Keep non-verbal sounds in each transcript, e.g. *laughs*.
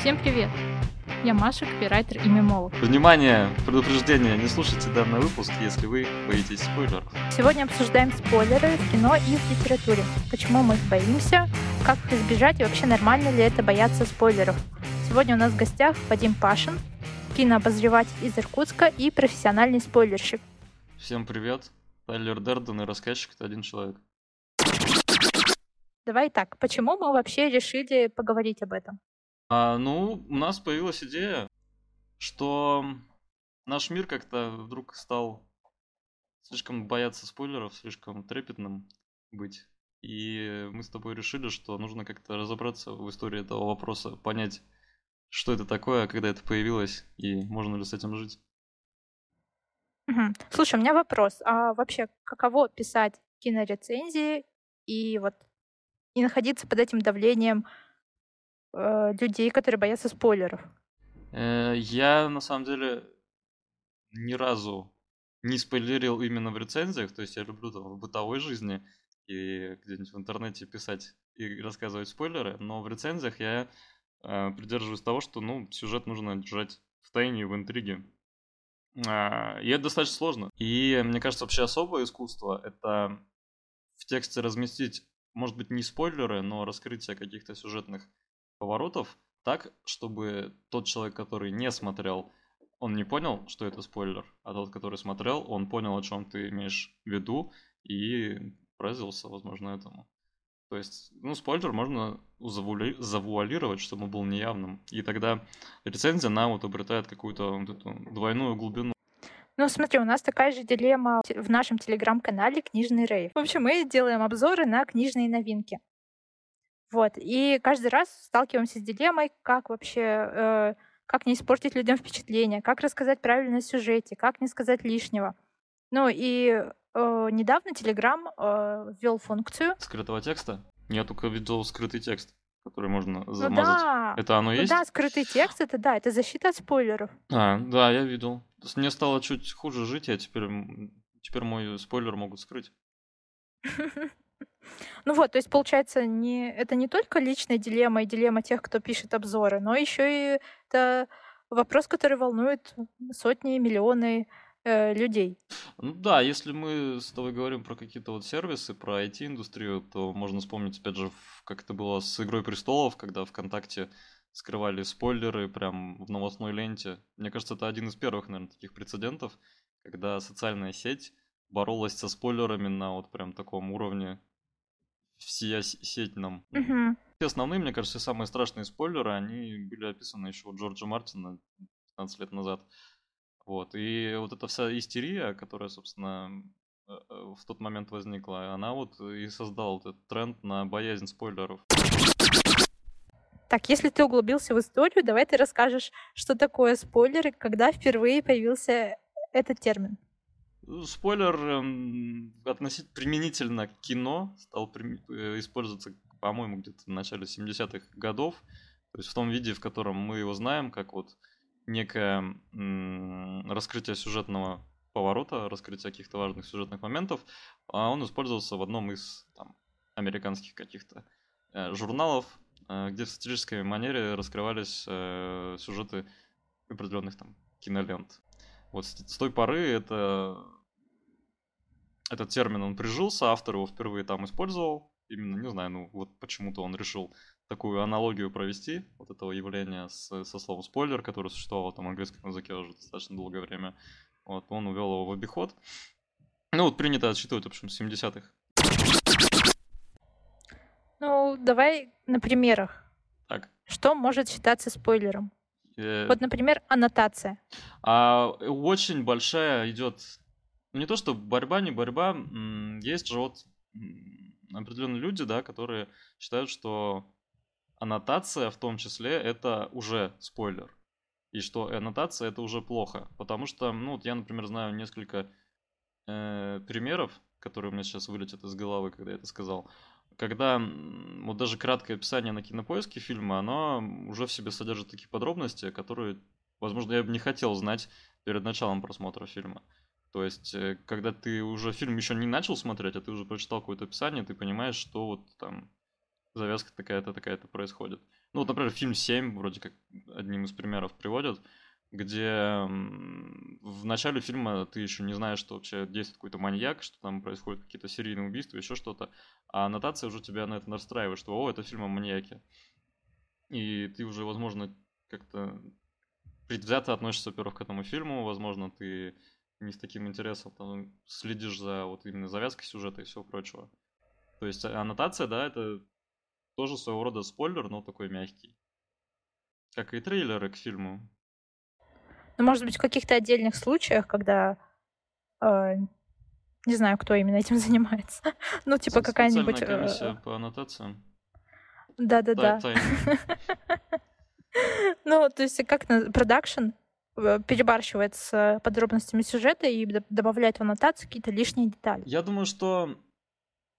Всем привет! Я Маша, копирайтер и мемолог. Внимание! Предупреждение! Не слушайте данный выпуск, если вы боитесь спойлеров. Сегодня обсуждаем спойлеры в кино и в литературе. Почему мы их боимся, как их избежать и вообще нормально ли это бояться спойлеров. Сегодня у нас в гостях Вадим Пашин, кинообозреватель из Иркутска и профессиональный спойлерщик. Всем привет! Тайлер Дерден и рассказчик — это один человек. Давай так, почему мы вообще решили поговорить об этом? А, ну, у нас появилась идея, что наш мир как-то вдруг стал слишком бояться спойлеров, слишком трепетным быть. И мы с тобой решили, что нужно как-то разобраться в истории этого вопроса, понять, что это такое, когда это появилось, и можно ли с этим жить. Угу. Слушай, у меня вопрос. А вообще, каково писать кинорецензии и вот и находиться под этим давлением э, людей, которые боятся спойлеров? Э, я на самом деле ни разу не спойлерил именно в рецензиях, то есть я люблю там в бытовой жизни и где-нибудь в интернете писать и рассказывать спойлеры, но в рецензиях я э, придерживаюсь того, что ну сюжет нужно держать в тайне, в интриге. А, и это достаточно сложно. И мне кажется, вообще особое искусство это в тексте разместить, может быть, не спойлеры, но раскрытие каких-то сюжетных поворотов так, чтобы тот человек, который не смотрел, он не понял, что это спойлер, а тот, который смотрел, он понял, о чем ты имеешь в виду, и поразился, возможно, этому. То есть, ну, спойлер можно завуали... завуалировать, чтобы он был неявным. И тогда рецензия нам вот обретает какую-то вот эту двойную глубину. Ну, смотри, у нас такая же дилемма в нашем телеграм-канале «Книжный рейв». В общем, мы делаем обзоры на книжные новинки. Вот. И каждый раз сталкиваемся с дилеммой, как вообще, э, как не испортить людям впечатление, как рассказать правильно о сюжете, как не сказать лишнего. Ну и э, недавно Telegram э, ввел функцию Скрытого текста? Я только видел скрытый текст, который можно Ну замазать. да, Это оно ну есть? да, скрытый текст, это да, это защита от спойлеров. А, да, я видел. Мне стало чуть хуже жить, я теперь, теперь мой спойлер могут скрыть. *laughs* Ну вот, то есть получается, не, это не только личная дилемма и дилемма тех, кто пишет обзоры, но еще и это вопрос, который волнует сотни, миллионы э, людей. Ну да, если мы с тобой говорим про какие-то вот сервисы, про IT-индустрию, то можно вспомнить, опять же, как это было с «Игрой престолов», когда ВКонтакте скрывали спойлеры прям в новостной ленте. Мне кажется, это один из первых, наверное, таких прецедентов, когда социальная сеть боролась со спойлерами на вот прям таком уровне всеосетном. Мгм. Все основные, мне кажется, самые страшные спойлеры, они были описаны еще у Джорджа Мартина 15 лет назад. Вот. И вот эта вся истерия, которая, собственно, э, э, в тот момент возникла, она вот и создала этот тренд на боязнь спойлеров. Так, если ты углубился в историю, давай ты расскажешь, что такое спойлеры, когда впервые появился этот термин. Ну, Спойлер эм, относительно применительно к кино стал э, использоваться, по-моему, где-то в начале 70-х годов. То есть в том виде, в котором мы его знаем, как вот некое раскрытие сюжетного поворота, раскрытие каких-то важных сюжетных моментов, а он использовался в одном из там, американских каких-то э, журналов, э, где в сатирической манере раскрывались э, сюжеты определенных там кинолент. Вот с той поры это этот термин он прижился, автор его впервые там использовал. Именно, не знаю, ну вот почему-то он решил такую аналогию провести, вот этого явления с- со словом спойлер, которое существовало там в английском языке уже достаточно долгое время. Вот, он увел его в обиход. Ну, вот принято отсчитывать, в общем, с 70-х. Ну, давай на примерах. Так. Что может считаться спойлером? Э, Вот, например, аннотация. А очень большая идет, не то что борьба, не борьба, есть же вот определенные люди, да, которые считают, что аннотация в том числе это уже спойлер. И что аннотация это уже плохо. Потому что, ну вот я, например, знаю несколько э, примеров, которые у меня сейчас вылетят из головы, когда я это сказал. Когда вот даже краткое описание на кинопоиске фильма, оно уже в себе содержит такие подробности, которые, возможно, я бы не хотел знать перед началом просмотра фильма. То есть, э, когда ты уже фильм еще не начал смотреть, а ты уже прочитал какое-то описание, ты понимаешь, что вот там завязка такая-то, такая-то происходит. Ну, вот, например, фильм «Семь» вроде как одним из примеров приводят, где в начале фильма ты еще не знаешь, что вообще действует какой-то маньяк, что там происходят какие-то серийные убийства, еще что-то, а аннотация уже тебя на это настраивает, что «О, это фильм о маньяке». И ты уже, возможно, как-то предвзято относишься, во-первых, к этому фильму, возможно, ты не с таким интересом там, следишь за вот именно завязкой сюжета и всего прочего. То есть аннотация, да, это тоже своего рода спойлер, но такой мягкий. Как и трейлеры к фильму. Ну, может быть, в каких-то отдельных случаях, когда э, не знаю, кто именно этим *laughs* занимается. ну, типа какая-нибудь... Э, комиссия по аннотациям. Да-да-да. *laughs* ну, то есть как на продакшн э, перебарщивает с подробностями сюжета и добавляет в аннотацию какие-то лишние детали. Я думаю, что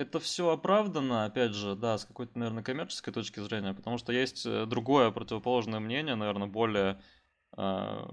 это все оправдано, опять же, да, с какой-то, наверное, коммерческой точки зрения, потому что есть э, другое противоположное мнение, наверное, более э,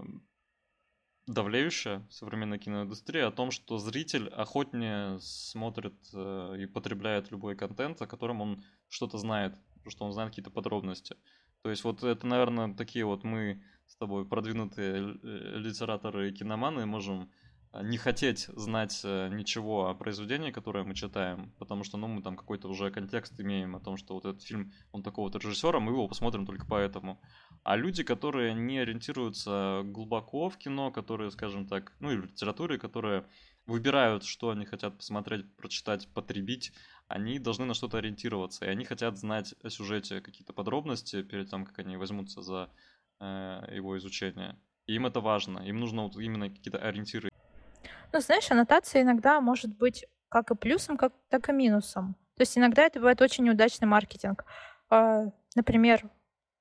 давлеющее в современной киноиндустрии о том, что зритель охотнее смотрит э, и потребляет любой контент, о котором он что-то знает, что он знает какие-то подробности. То есть вот это, наверное, такие вот мы с тобой продвинутые литераторы и киноманы можем а, не хотеть знать э, ничего о произведении, которое мы читаем, потому что, ну, мы там какой-то уже контекст имеем о том, что вот этот фильм, он такого-то режиссера, мы его посмотрим только поэтому. А люди, которые не ориентируются глубоко в кино, которые, скажем так, ну, и в литературе, которые выбирают, что они хотят посмотреть, прочитать, потребить, они должны на что-то ориентироваться, и они хотят знать о сюжете какие-то подробности перед тем, как они возьмутся за э, его изучение. И им это важно, им нужно вот именно какие-то ориентиры. Ну, знаешь, аннотация иногда может быть как и плюсом, как, так и минусом. То есть иногда это бывает очень неудачный маркетинг. А, например,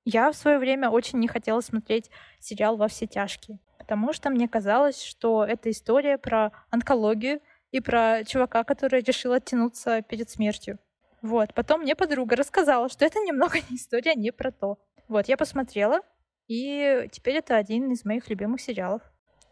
я в свое время очень не хотела смотреть сериал «Во все тяжкие», потому что мне казалось, что это история про онкологию, и про чувака, который решил оттянуться перед смертью. Вот. Потом мне подруга рассказала, что это немного *laughs* не история, не про то. Вот, я посмотрела, и теперь это один из моих любимых сериалов.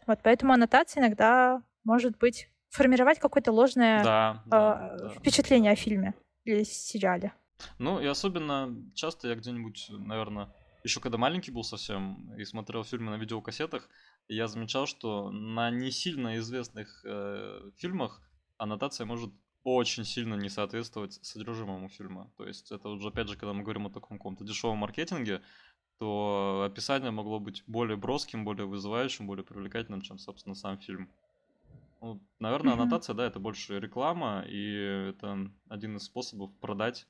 Вот, поэтому аннотация иногда может быть формировать какое-то ложное да, э, да, впечатление о фильме или сериале. Ну, и особенно часто я где-нибудь, наверное, еще когда маленький был совсем и смотрел фильмы на видеокассетах, я замечал, что на не сильно известных э, фильмах аннотация может очень сильно не соответствовать содержимому фильма. То есть это уже, опять же, когда мы говорим о таком каком-то дешевом маркетинге, то описание могло быть более броским, более вызывающим, более привлекательным, чем, собственно, сам фильм. Ну, наверное, mm-hmm. аннотация, да, это больше реклама, и это один из способов продать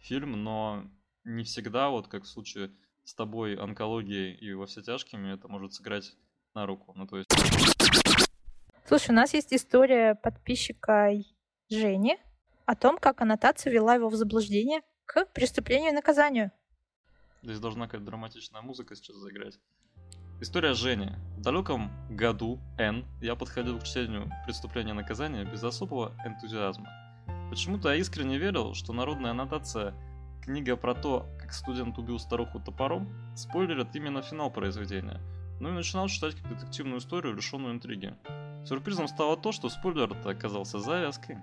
фильм, но не всегда, вот как в случае с тобой онкологией и во все тяжкими, это может сыграть на руку. Ну, то есть... Слушай, у нас есть история подписчика Жени о том, как аннотация вела его в заблуждение к преступлению и наказанию. Здесь должна какая-то драматичная музыка сейчас заиграть. История Жени. В далеком году Н я подходил к чтению «Преступления и наказания» без особого энтузиазма. Почему-то я искренне верил, что народная аннотация книга про то, как студент убил старуху топором, спойлерит именно финал произведения – ну и начинал читать как детективную историю, лишенную интриги. Сюрпризом стало то, что спойлер это оказался завязкой.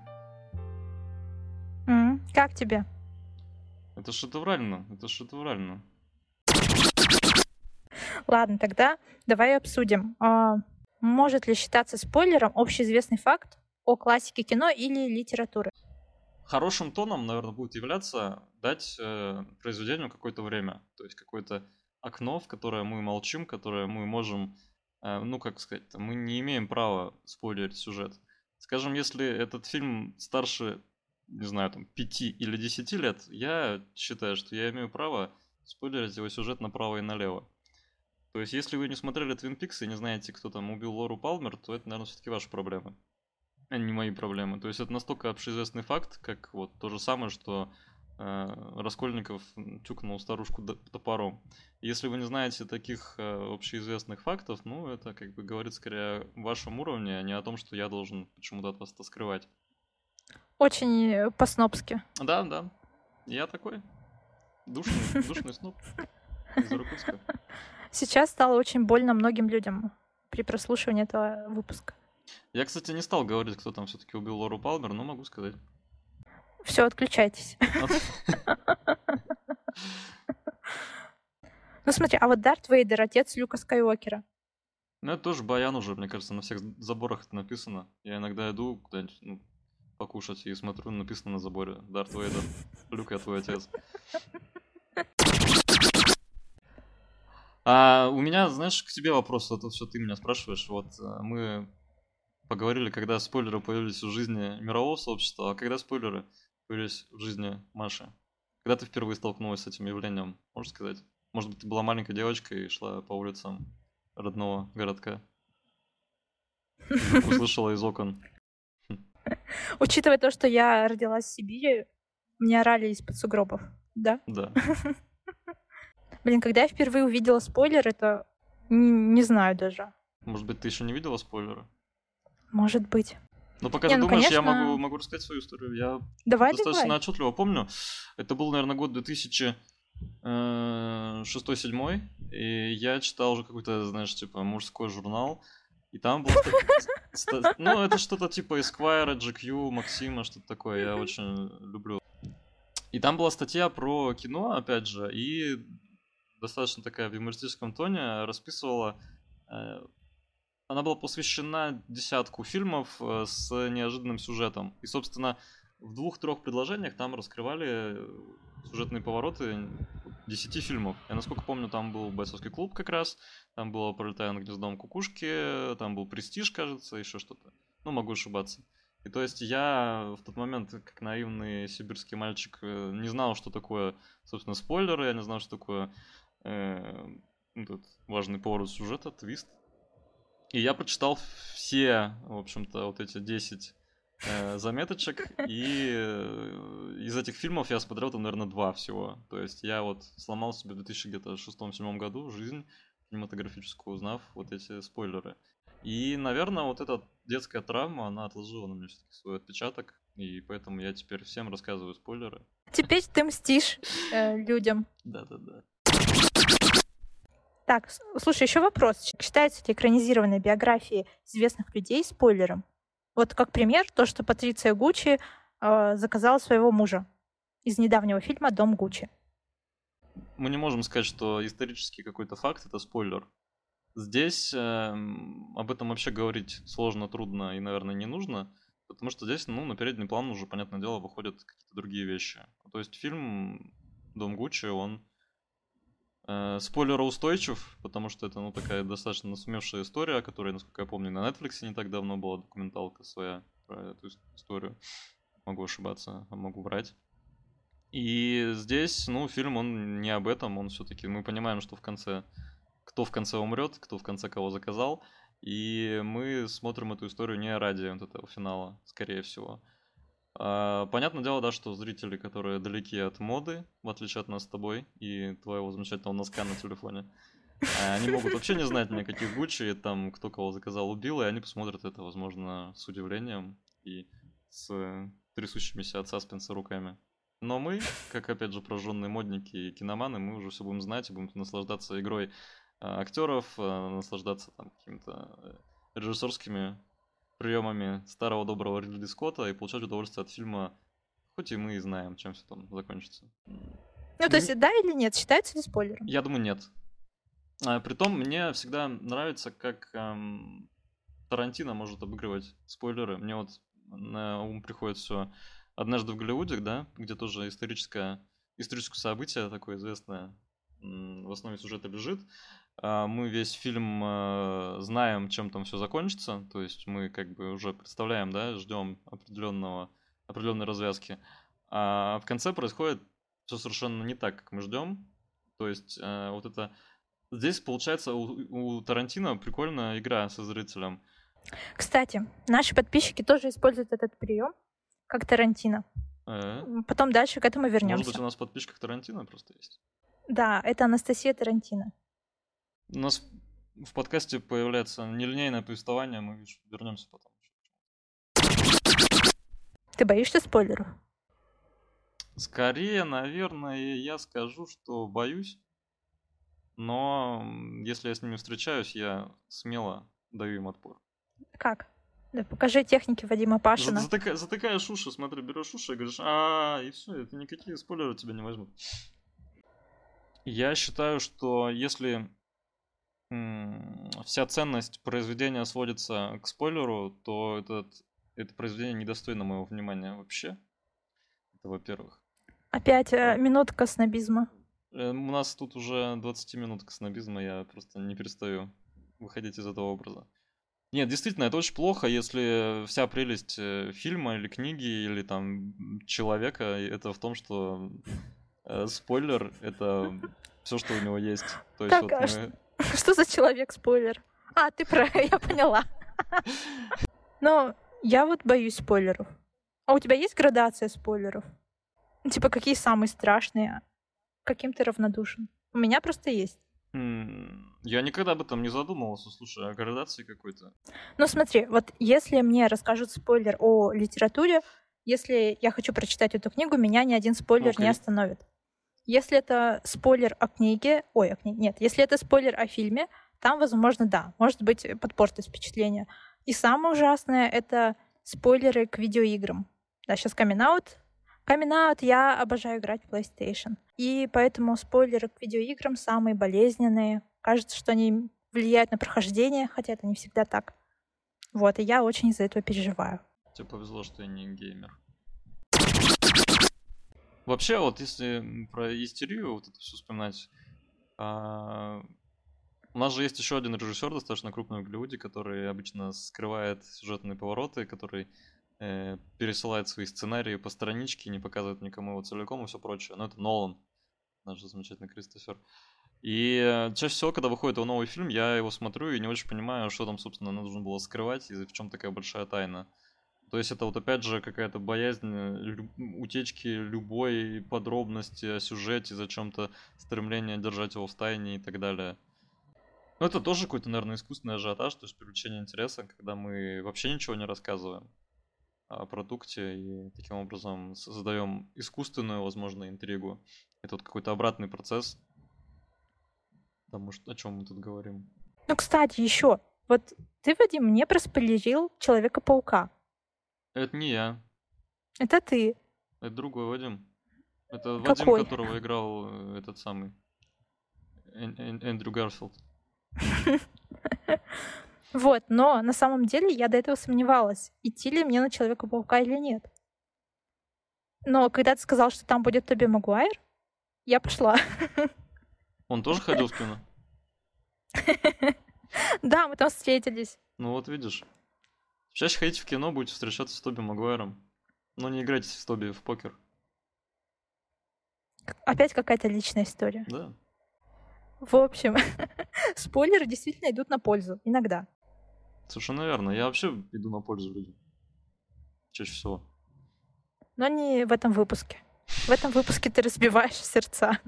Mm, как тебе? Это шедеврально, это шедеврально. Ладно, тогда давай обсудим. А, может ли считаться спойлером общеизвестный факт о классике кино или литературы? Хорошим тоном, наверное, будет являться дать э, произведению какое-то время, то есть какой-то окно, в которое мы молчим, которое мы можем, э, ну, как сказать, мы не имеем права спойлерить сюжет. Скажем, если этот фильм старше, не знаю, там, 5 или 10 лет, я считаю, что я имею право спойлерить его сюжет направо и налево. То есть, если вы не смотрели Твин Пикс и не знаете, кто там убил Лору Палмер, то это, наверное, все-таки ваши проблемы, а не мои проблемы. То есть, это настолько общеизвестный факт, как вот то же самое, что Э, Раскольников тюкнул старушку топором. Если вы не знаете таких э, общеизвестных фактов, ну, это как бы говорит скорее о вашем уровне, а не о том, что я должен почему-то от вас это скрывать. Очень э, по-снобски. Да, да. Я такой. Душный, душный сноб из Иркутска. Сейчас стало очень больно многим людям при прослушивании этого выпуска. Я, кстати, не стал говорить, кто там все-таки убил Лору Палмер, но могу сказать. Все, отключайтесь. *laughs* Ну смотри, а вот Дарт Вейдер, отец Люка Скайуокера. Ну, это тоже баян уже, мне кажется, на всех заборах это написано. Я иногда иду куда-нибудь ну, покушать и смотрю, написано на заборе Дарт Вейдер, Люк, я твой отец. *laughs* А у меня, знаешь, к тебе вопрос, вот все ты меня спрашиваешь. Вот э, мы поговорили, когда спойлеры появились в жизни мирового сообщества, а когда спойлеры появились в жизни Маши? Когда ты впервые столкнулась с этим явлением, можешь сказать? Может быть, ты была маленькой девочкой и шла по улицам родного городка? *laughs* Услышала из окон. Учитывая то, что я родилась в Сибири, мне орали из-под сугробов, да? Да. *laughs* Блин, когда я впервые увидела спойлер, это не знаю даже. Может быть, ты еще не видела спойлеры? Может быть. Ну, пока не, ты ну, думаешь, конечно... я могу, могу рассказать свою историю. Я давай, достаточно давай. отчетливо помню. Это был, наверное, год 2006-2007. Э, и я читал уже какой-то, знаешь, типа, мужской журнал. И там было... *laughs* Ну, это что-то типа Esquire, GQ, Максима, что-то такое. Я очень люблю. И там была статья про кино, опять же, и достаточно такая в юмористическом тоне, расписывала... Э, она была посвящена десятку фильмов э, с неожиданным сюжетом. И, собственно, в двух-трех предложениях там раскрывали сюжетные повороты десяти фильмов. Я, насколько помню, там был «Бойцовский клуб» как раз, там было «Пролетая над гнездом кукушки», там был «Престиж», кажется, еще что-то. Ну, могу ошибаться. И то есть я в тот момент, как наивный сибирский мальчик, э, не знал, что такое, собственно, спойлеры, я не знал, что такое э, этот важный поворот сюжета, твист. И я прочитал все, в общем-то, вот эти 10 э, заметочек, и э, из этих фильмов я смотрел там, наверное, два всего. То есть я вот сломал себе в 2006-2007 году жизнь кинематографическую, узнав вот эти спойлеры. И, наверное, вот эта детская травма, она отложила на мне все-таки свой отпечаток, и поэтому я теперь всем рассказываю спойлеры. Теперь ты мстишь э, людям. Да-да-да. Так, слушай, еще вопрос. Считаются ли экранизированные биографии известных людей спойлером? Вот как пример, то, что Патриция Гуччи э, заказала своего мужа из недавнего фильма «Дом Гуччи». Мы не можем сказать, что исторический какой-то факт — это спойлер. Здесь э, об этом вообще говорить сложно, трудно и, наверное, не нужно, потому что здесь, ну, на передний план уже, понятное дело, выходят какие-то другие вещи. То есть фильм «Дом Гуччи», он Э, спойлероустойчив, потому что это, ну, такая достаточно насумевшая история, которая, насколько я помню, на Netflix не так давно была документалка своя про эту историю. Могу ошибаться, могу врать. И здесь, ну, фильм, он не об этом, он все-таки, мы понимаем, что в конце, кто в конце умрет, кто в конце кого заказал, и мы смотрим эту историю не ради вот этого финала, скорее всего. А, понятное дело, да, что зрители, которые далеки от моды, в отличие от нас с тобой и твоего замечательного носка на телефоне, а, они могут вообще не знать никаких Гуччи, там, кто кого заказал, убил, и они посмотрят это, возможно, с удивлением и с трясущимися от саспенса руками. Но мы, как, опять же, прожженные модники и киноманы, мы уже все будем знать и будем наслаждаться игрой а, актеров, наслаждаться там какими-то э, режиссерскими приемами старого доброго Ридли Скотта и получать удовольствие от фильма, хоть и мы и знаем, чем все там закончится. Ну, то есть, да или нет, считается ли спойлером? Я думаю, нет. А, притом, мне всегда нравится, как эм, Тарантино может обыгрывать спойлеры. Мне вот на ум приходит все «Однажды в Голливуде», да, где тоже историческое, историческое событие такое известное в основе сюжета лежит. А, мы весь фильм э, знаем, чем там все закончится, то есть мы как бы уже представляем, да, ждем определенного, определенной развязки. А в конце происходит все совершенно не так, как мы ждем. То есть э, вот это... Здесь, получается, у, у Тарантино прикольная игра со зрителем. Кстати, наши подписчики тоже используют этот прием, как Тарантино. Э? Потом дальше к этому вернемся. Может быть, у нас в подписчиках Тарантино просто есть? Да, это Анастасия Тарантино. У нас в подкасте появляется нелинейное повествование, мы вернемся потом. Ты боишься спойлеров? Скорее, наверное, я скажу, что боюсь. Но если я с ними встречаюсь, я смело даю им отпор. Как? Да, покажи техники Вадима Пашина. Затыка, затыкаешь уши, смотри, берешь уши и говоришь, а, и все, это никакие спойлеры тебя не возьмут. Я считаю, что если вся ценность произведения сводится к спойлеру, то этот, это произведение недостойно моего внимания вообще. Это во-первых. Опять э, минутка снобизма. Э, у нас тут уже 20 минутка снобизма, я просто не перестаю выходить из этого образа. Нет, действительно, это очень плохо, если вся прелесть э, фильма или книги или там человека это в том, что э, спойлер это все, что у него есть. То есть так, вот а мы... *laughs* что, за человек спойлер? А, ты про, *laughs* я поняла. *laughs* Но я вот боюсь спойлеров. А у тебя есть градация спойлеров? Типа, какие самые страшные? Каким ты равнодушен? У меня просто есть. Я никогда об этом не задумывался, слушай, о градации какой-то. Ну смотри, вот если мне расскажут спойлер о литературе, если я хочу прочитать эту книгу, меня ни один спойлер okay. не остановит. Если это спойлер о книге, ой, о книге, нет, если это спойлер о фильме, там, возможно, да, может быть, подпортит впечатление. И самое ужасное — это спойлеры к видеоиграм. Да, сейчас камин Coming out, я обожаю играть в PlayStation. И поэтому спойлеры к видеоиграм самые болезненные. Кажется, что они влияют на прохождение, хотя это не всегда так. Вот, и я очень из-за этого переживаю. Тебе повезло, что я не геймер. Вообще, вот если про истерию вот это все вспоминать, а... у нас же есть еще один режиссер достаточно крупный в Голливуде, который обычно скрывает сюжетные повороты, который э, пересылает свои сценарии по страничке, не показывает никому его целиком и все прочее. Но это Нолан, наш замечательный Кристофер. И э, чаще всего, когда выходит его новый фильм, я его смотрю и не очень понимаю, что там, собственно, нужно было скрывать и в чем такая большая тайна. То есть это вот опять же какая-то боязнь э, утечки любой подробности о сюжете, за чем-то стремление держать его в тайне и так далее. Ну это тоже какой-то, наверное, искусственный ажиотаж, то есть привлечение интереса, когда мы вообще ничего не рассказываем о продукте и таким образом создаем искусственную, возможно, интригу. Это вот какой-то обратный процесс тому, о чем мы тут говорим. Ну, кстати, еще. Вот ты, Вадим, мне проспойлерил Человека-паука. Это не я. Это ты. Это другой Вадим. Это Какой? Вадим, которого играл э, этот самый Эндрю Гарфилд. *laughs* Вот, но на самом деле я до этого сомневалась, идти ли мне на Человека-паука или нет. Но когда ты сказал, что там будет Тоби Магуайр, я пошла. *laughs* Он тоже ходил в кино? *laughs* Да, мы там встретились. Ну вот видишь. Чаще ходите в кино, будете встречаться с Тоби Магуайром. Но не играйте с Тоби в покер. Опять какая-то личная история. Да. В общем, *laughs* спойлеры действительно идут на пользу. Иногда. Совершенно верно. Я вообще иду на пользу людям. Чаще всего. Но не в этом выпуске. В этом выпуске ты разбиваешь *laughs* сердца.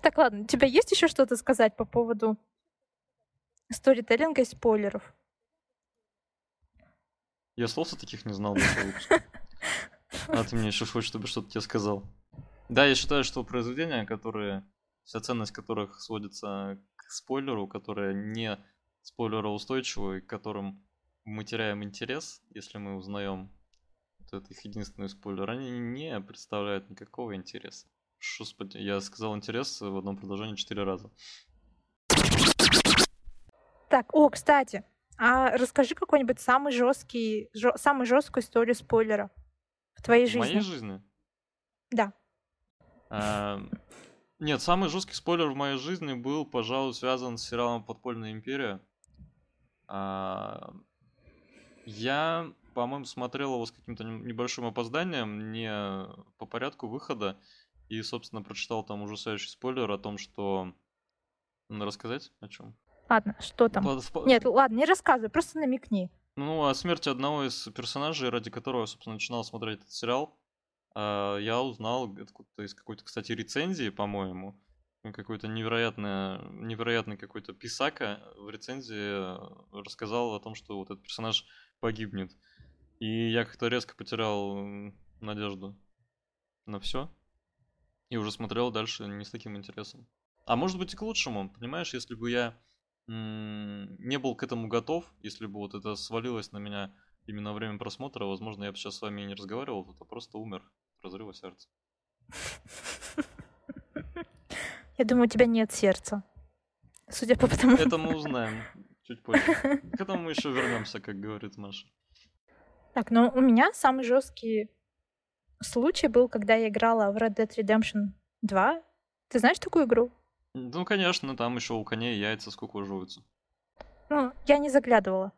Так, ладно, у тебя есть еще что-то сказать по поводу сторителлинга и спойлеров? Я слов таких не знал до. *laughs* А ты мне еще хочешь, чтобы что-то тебе сказал. Да, я считаю, что произведения, которые, вся ценность которых сводится к спойлеру, которые не спойлероустойчивые, к которым мы теряем интерес, если мы узнаем вот их единственный спойлер, они не представляют никакого интереса. Господи, я сказал интерес в одном предложении четыре раза. Так, о, кстати, а расскажи какой-нибудь самый жесткий, жё, самую жесткую историю спойлера в твоей жизни. В моей жизни? Да. А, нет, самый жесткий спойлер в моей жизни был, пожалуй, связан с сериалом «Подпольная империя». А, я, по-моему, смотрел его с каким-то небольшим опозданием, не по порядку выхода, и, собственно, прочитал там ужасающий спойлер о том, что... Ну, рассказать о чем? Ладно, что там? Нет, ладно, не рассказывай, просто намекни. Ну, о смерти одного из персонажей, ради которого я, собственно, начинал смотреть этот сериал, а, я узнал из какой-то, кстати, рецензии, по-моему, какой-то невероятный, невероятный какой-то писака в рецензии рассказал о том, что вот этот персонаж погибнет. И я как-то резко потерял надежду на все. И уже смотрел дальше не с таким интересом. А может быть и к лучшему, понимаешь, если бы я не был к этому готов, если бы вот это свалилось на меня именно во время просмотра, возможно, я бы сейчас с вами и не разговаривал, а просто умер от разрыва сердца. Я думаю, у тебя нет сердца. Судя по тому... Это мы узнаем чуть позже. К этому мы еще вернемся, как говорит Маша. Так, ну у меня самый жесткий случай был, когда я играла в Red Dead Redemption 2. Ты знаешь такую игру? Ну, конечно, там еще у коней яйца сколько уживаются. Ну, я не заглядывала.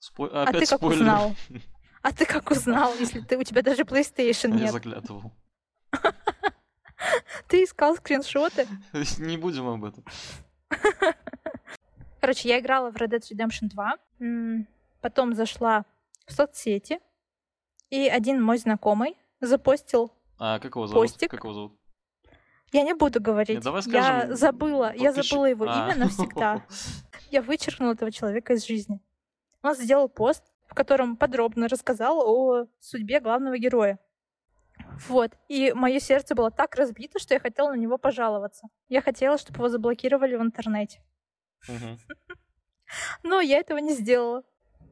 Спой... А Опять ты как спойлер. узнал? *laughs* А ты как узнал, если ты, у тебя даже PlayStation Я нет? заглядывал. *laughs* Ты искал скриншоты? *laughs* Не будем об этом. Короче, я играла в Red Dead Redemption 2, м, потом зашла в соцсети, и один мой знакомый запостил... А как его зовут? Постик. Как его зовут? Я не буду говорить. давай я скажем, забыла, я подписчик- забыла его А. имя навсегда. *laughs* Я вычеркнула этого человека из жизни. Он сделал пост, в котором подробно рассказал о судьбе главного героя. Вот. И мое сердце было так разбито, что я хотела на него пожаловаться. Я хотела, чтобы его заблокировали в интернете. *laughs* Но я этого не сделала.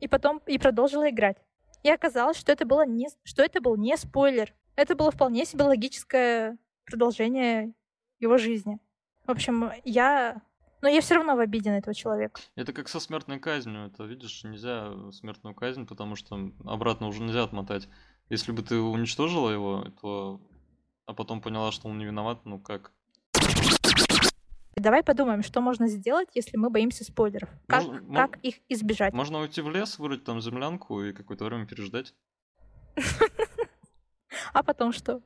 И потом и продолжила играть. И оказалось, что это было не, что это был не спойлер. Это было вполне себе логическое продолжение его жизни. В общем, я... Но я все равно в обиде на этого человека. Это как со смертной казнью. Это, видишь, нельзя смертную казнь, потому что обратно уже нельзя отмотать. Если бы ты уничтожила его, то... А потом поняла, что он не виноват, ну как? Давай подумаем, что можно сделать, если мы боимся спойлеров. Как, Можно- мо- как их избежать? Можно уйти в лес, вырыть там землянку и какое-то время переждать. *laughs* А потом что?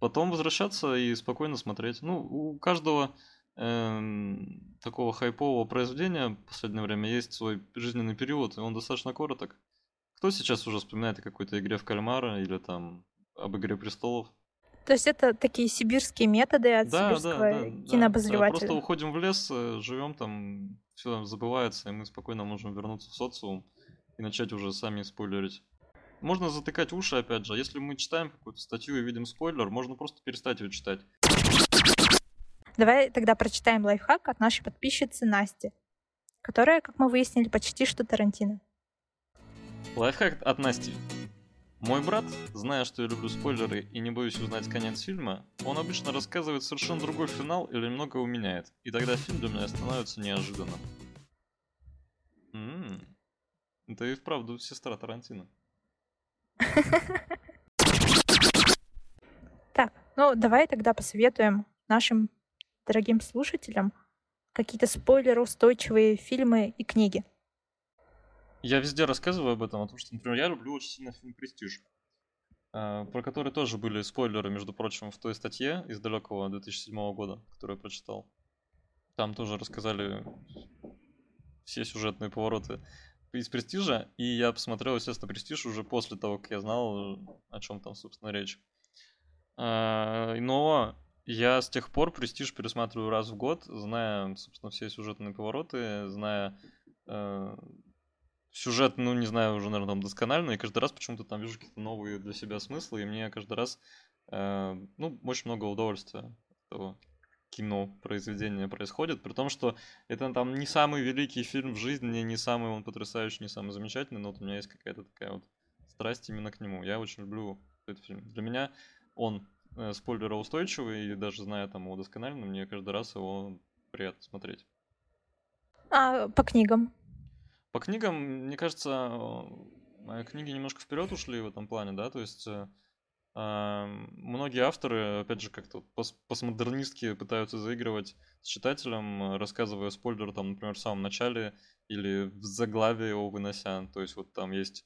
Потом возвращаться и спокойно смотреть. Ну, у каждого эм, такого хайпового произведения в последнее время есть свой жизненный период, и он достаточно короток. Кто сейчас уже вспоминает о какой-то игре в кальмара или там об игре престолов? То есть это такие сибирские методы от Да, да, сибирского да, да. кинообозревателя. Просто уходим в лес, э, живем там, все забывается, и мы спокойно можем вернуться в социум и начать уже сами спойлерить. Можно затыкать уши, опять же. Если мы читаем какую-то статью и видим спойлер, можно просто перестать ее читать. Давай тогда прочитаем лайфхак от нашей подписчицы Насти, которая, как мы выяснили, почти что Тарантино. Лайфхак от Насти. Мой брат, зная, что я люблю спойлеры и не боюсь узнать конец фильма, он обычно рассказывает совершенно другой финал или немного его меняет, и тогда фильм для меня становится неожиданным. М, Это и вправду сестра Тарантино. *laughs* Так, ну давай тогда посоветуем нашим дорогим слушателям какие-то спойлероустойчивые фильмы и книги. Я везде рассказываю об этом, о том, что, например, я люблю очень сильно фильм «Престиж», а, про который тоже были спойлеры, между прочим, в той статье из далекого 2007 года, которую я прочитал. Там тоже рассказали все сюжетные повороты из «Престижа», и я посмотрел, естественно, «Престиж» уже после того, как я знал, о чем там, собственно, речь. А, Но я с тех пор «Престиж» пересматриваю раз в год, зная, собственно, все сюжетные повороты, зная э, сюжет, ну, не знаю, уже, наверное, там досконально, и каждый раз почему-то там вижу какие-то новые для себя смыслы, и мне каждый раз, э, ну, очень много удовольствия от этого кино, произведения происходит, при том, что это там не самый великий фильм в жизни, не самый он потрясающий, не самый замечательный, но вот у меня есть какая-то такая вот страсть именно к нему. Я очень люблю этот фильм. Для меня он э, спойлероустойчивый, и даже зная там его досконально, мне каждый раз его приятно смотреть. А по книгам? По книгам, мне кажется, э, мои книги немножко вперед ушли в этом плане, да, то есть э, многие авторы, опять же, как-то пос- постмодернистски пытаются заигрывать с читателем, рассказывая спойлер, там, например, в самом начале или в заглавии его вынося, то есть вот там есть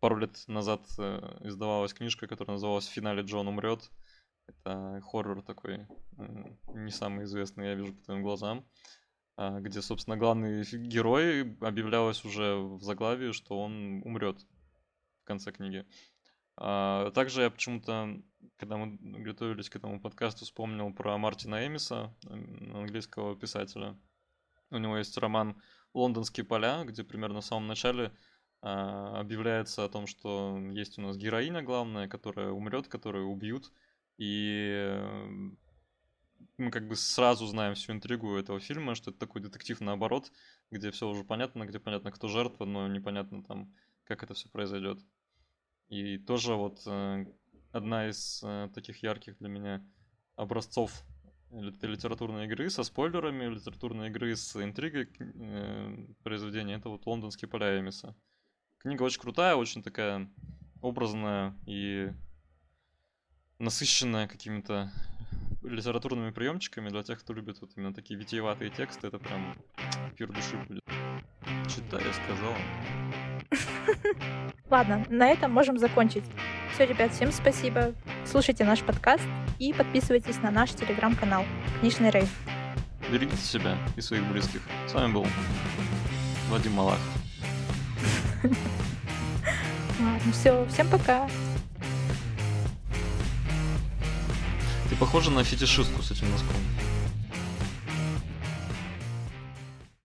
пару лет назад э, издавалась книжка, которая называлась «В финале Джон умрет», это хоррор такой, не самый известный, я вижу по твоим глазам а, где, собственно, главный герой объявлялось уже в заглавии, что он умрет в конце книги. А, Также я почему-то, когда мы готовились к этому подкасту, вспомнил про Мартина Эмиса, английского писателя. У него есть роман «Лондонские поля», где примерно в самом начале а, объявляется о том, что есть у нас героиня главная, которая умрет, которую убьют, и мы как бы сразу знаем всю интригу этого фильма, что это такой детектив наоборот, где все уже понятно, где понятно, кто жертва, но непонятно там, как это все произойдет. И тоже вот э, одна из э, таких ярких для меня образцов литературной игры со спойлерами, литературной игры с интригой э, произведения. Это вот «Лондонские поля Эмиса». Книга очень крутая, очень такая образная и насыщенная какими-то литературными приемчиками для тех, кто любит вот именно такие витиеватые тексты. Это прям пир души будет. Читай, я сказал. *laughs* Ладно, на этом можем закончить. Все, ребят, всем спасибо. Слушайте наш подкаст и подписывайтесь на наш телеграм-канал Книжный Рейв. Берегите себя и своих близких. С вами был Вадим Малах. *laughs* Ладно, все, всем пока. Ты похожа на фетишистку с этим носком.